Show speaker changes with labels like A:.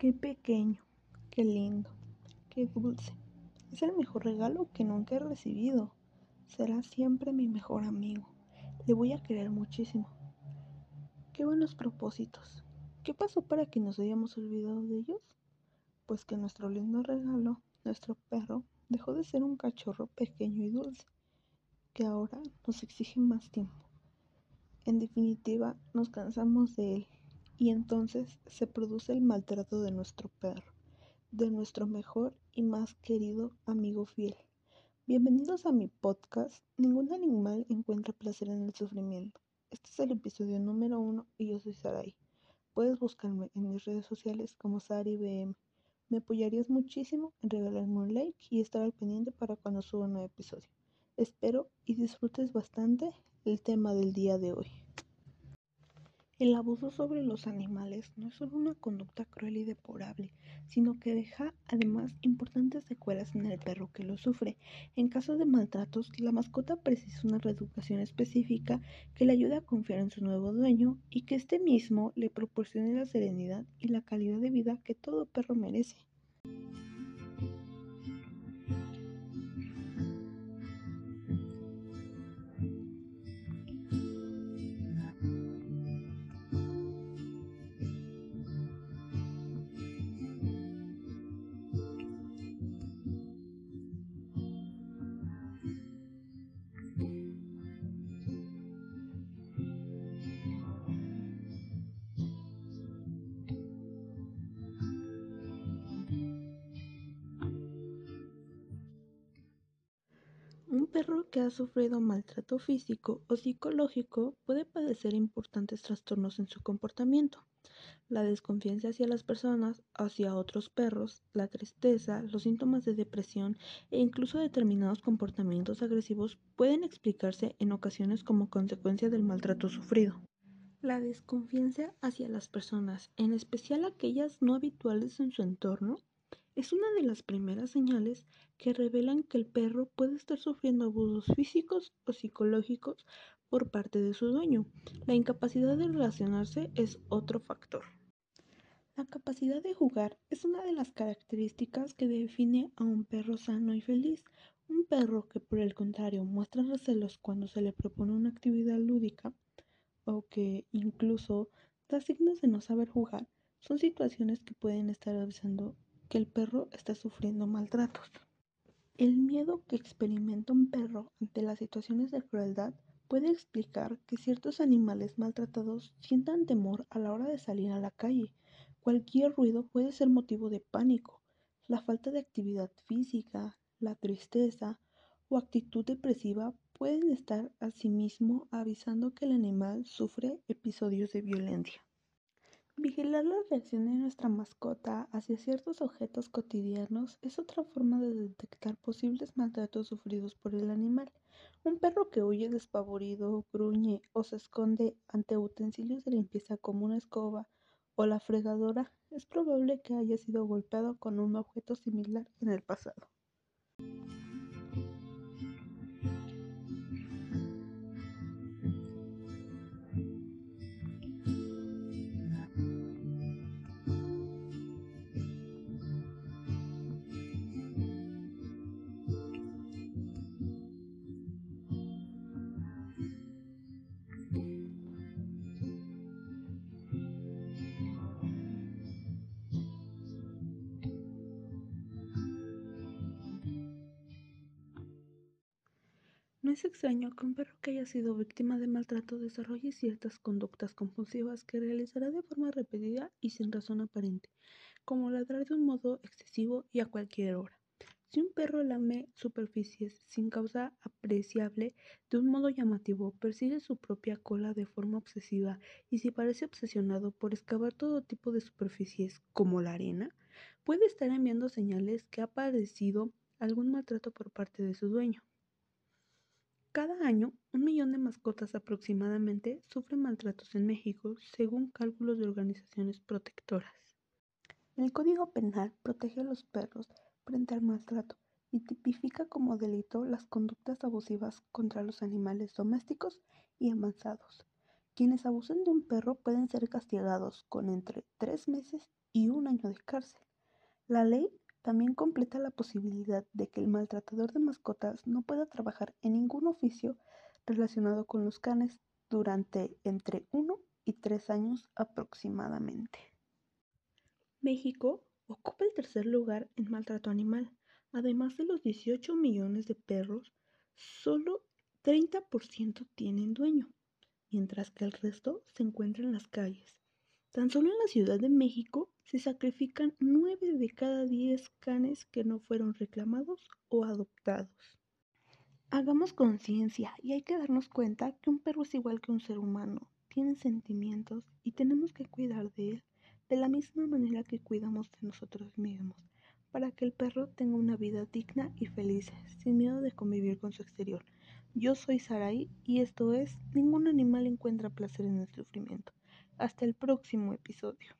A: Qué pequeño, qué lindo, qué dulce. Es el mejor regalo que nunca he recibido. Será siempre mi mejor amigo. Le voy a querer muchísimo. Qué buenos propósitos. ¿Qué pasó para que nos hayamos olvidado de ellos? Pues que nuestro lindo regalo, nuestro perro, dejó de ser un cachorro pequeño y dulce, que ahora nos exige más tiempo. En definitiva, nos cansamos de él y entonces se produce el maltrato de nuestro perro, de nuestro mejor y más querido amigo fiel. Bienvenidos a mi podcast. Ningún animal encuentra placer en el sufrimiento. Este es el episodio número uno y yo soy Sarai. Puedes buscarme en mis redes sociales como SariBM. Me apoyarías muchísimo en regalarme un like y estar al pendiente para cuando suba un nuevo episodio. Espero y disfrutes bastante el tema del día de hoy. El abuso sobre los animales no es solo una conducta cruel y deplorable, sino que deja además importantes secuelas en el perro que lo sufre. En caso de maltratos, la mascota precisa una reeducación específica que le ayude a confiar en su nuevo dueño y que éste mismo le proporcione la serenidad y la calidad de vida que todo perro merece. Perro que ha sufrido maltrato físico o psicológico puede padecer importantes trastornos en su comportamiento. La desconfianza hacia las personas, hacia otros perros, la tristeza, los síntomas de depresión e incluso determinados comportamientos agresivos pueden explicarse en ocasiones como consecuencia del maltrato sufrido. La desconfianza hacia las personas, en especial aquellas no habituales en su entorno, es una de las primeras señales que revelan que el perro puede estar sufriendo abusos físicos o psicológicos por parte de su dueño. La incapacidad de relacionarse es otro factor. La capacidad de jugar es una de las características que define a un perro sano y feliz. Un perro que por el contrario muestra recelos cuando se le propone una actividad lúdica o que incluso da signos de no saber jugar son situaciones que pueden estar avisando que el perro está sufriendo maltratos. El miedo que experimenta un perro ante las situaciones de crueldad puede explicar que ciertos animales maltratados sientan temor a la hora de salir a la calle. Cualquier ruido puede ser motivo de pánico. La falta de actividad física, la tristeza o actitud depresiva pueden estar asimismo avisando que el animal sufre episodios de violencia. Vigilar la reacción de nuestra mascota hacia ciertos objetos cotidianos es otra forma de detectar posibles maltratos sufridos por el animal. Un perro que huye despavorido, gruñe o se esconde ante utensilios de limpieza como una escoba o la fregadora, es probable que haya sido golpeado con un objeto similar en el pasado. Es extraño que un perro que haya sido víctima de maltrato desarrolle ciertas conductas compulsivas que realizará de forma repetida y sin razón aparente, como ladrar de un modo excesivo y a cualquier hora. Si un perro lame superficies sin causa apreciable de un modo llamativo, persigue su propia cola de forma obsesiva y si parece obsesionado por excavar todo tipo de superficies como la arena, puede estar enviando señales que ha padecido algún maltrato por parte de su dueño. Cada año, un millón de mascotas aproximadamente sufren maltratos en México, según cálculos de organizaciones protectoras. El Código Penal protege a los perros frente al maltrato, y tipifica como delito las conductas abusivas contra los animales domésticos y avanzados. Quienes abusen de un perro pueden ser castigados con entre tres meses y un año de cárcel. La ley también completa la posibilidad de que el maltratador de mascotas no pueda trabajar en ningún oficio relacionado con los canes durante entre uno y tres años aproximadamente. México ocupa el tercer lugar en maltrato animal. Además de los 18 millones de perros, solo 30% tienen dueño, mientras que el resto se encuentra en las calles. Tan solo en la Ciudad de México se sacrifican 9 de cada 10 canes que no fueron reclamados o adoptados. Hagamos conciencia y hay que darnos cuenta que un perro es igual que un ser humano, tiene sentimientos y tenemos que cuidar de él de la misma manera que cuidamos de nosotros mismos, para que el perro tenga una vida digna y feliz, sin miedo de convivir con su exterior. Yo soy Sarai y esto es Ningún animal encuentra placer en el sufrimiento. Hasta el próximo episodio.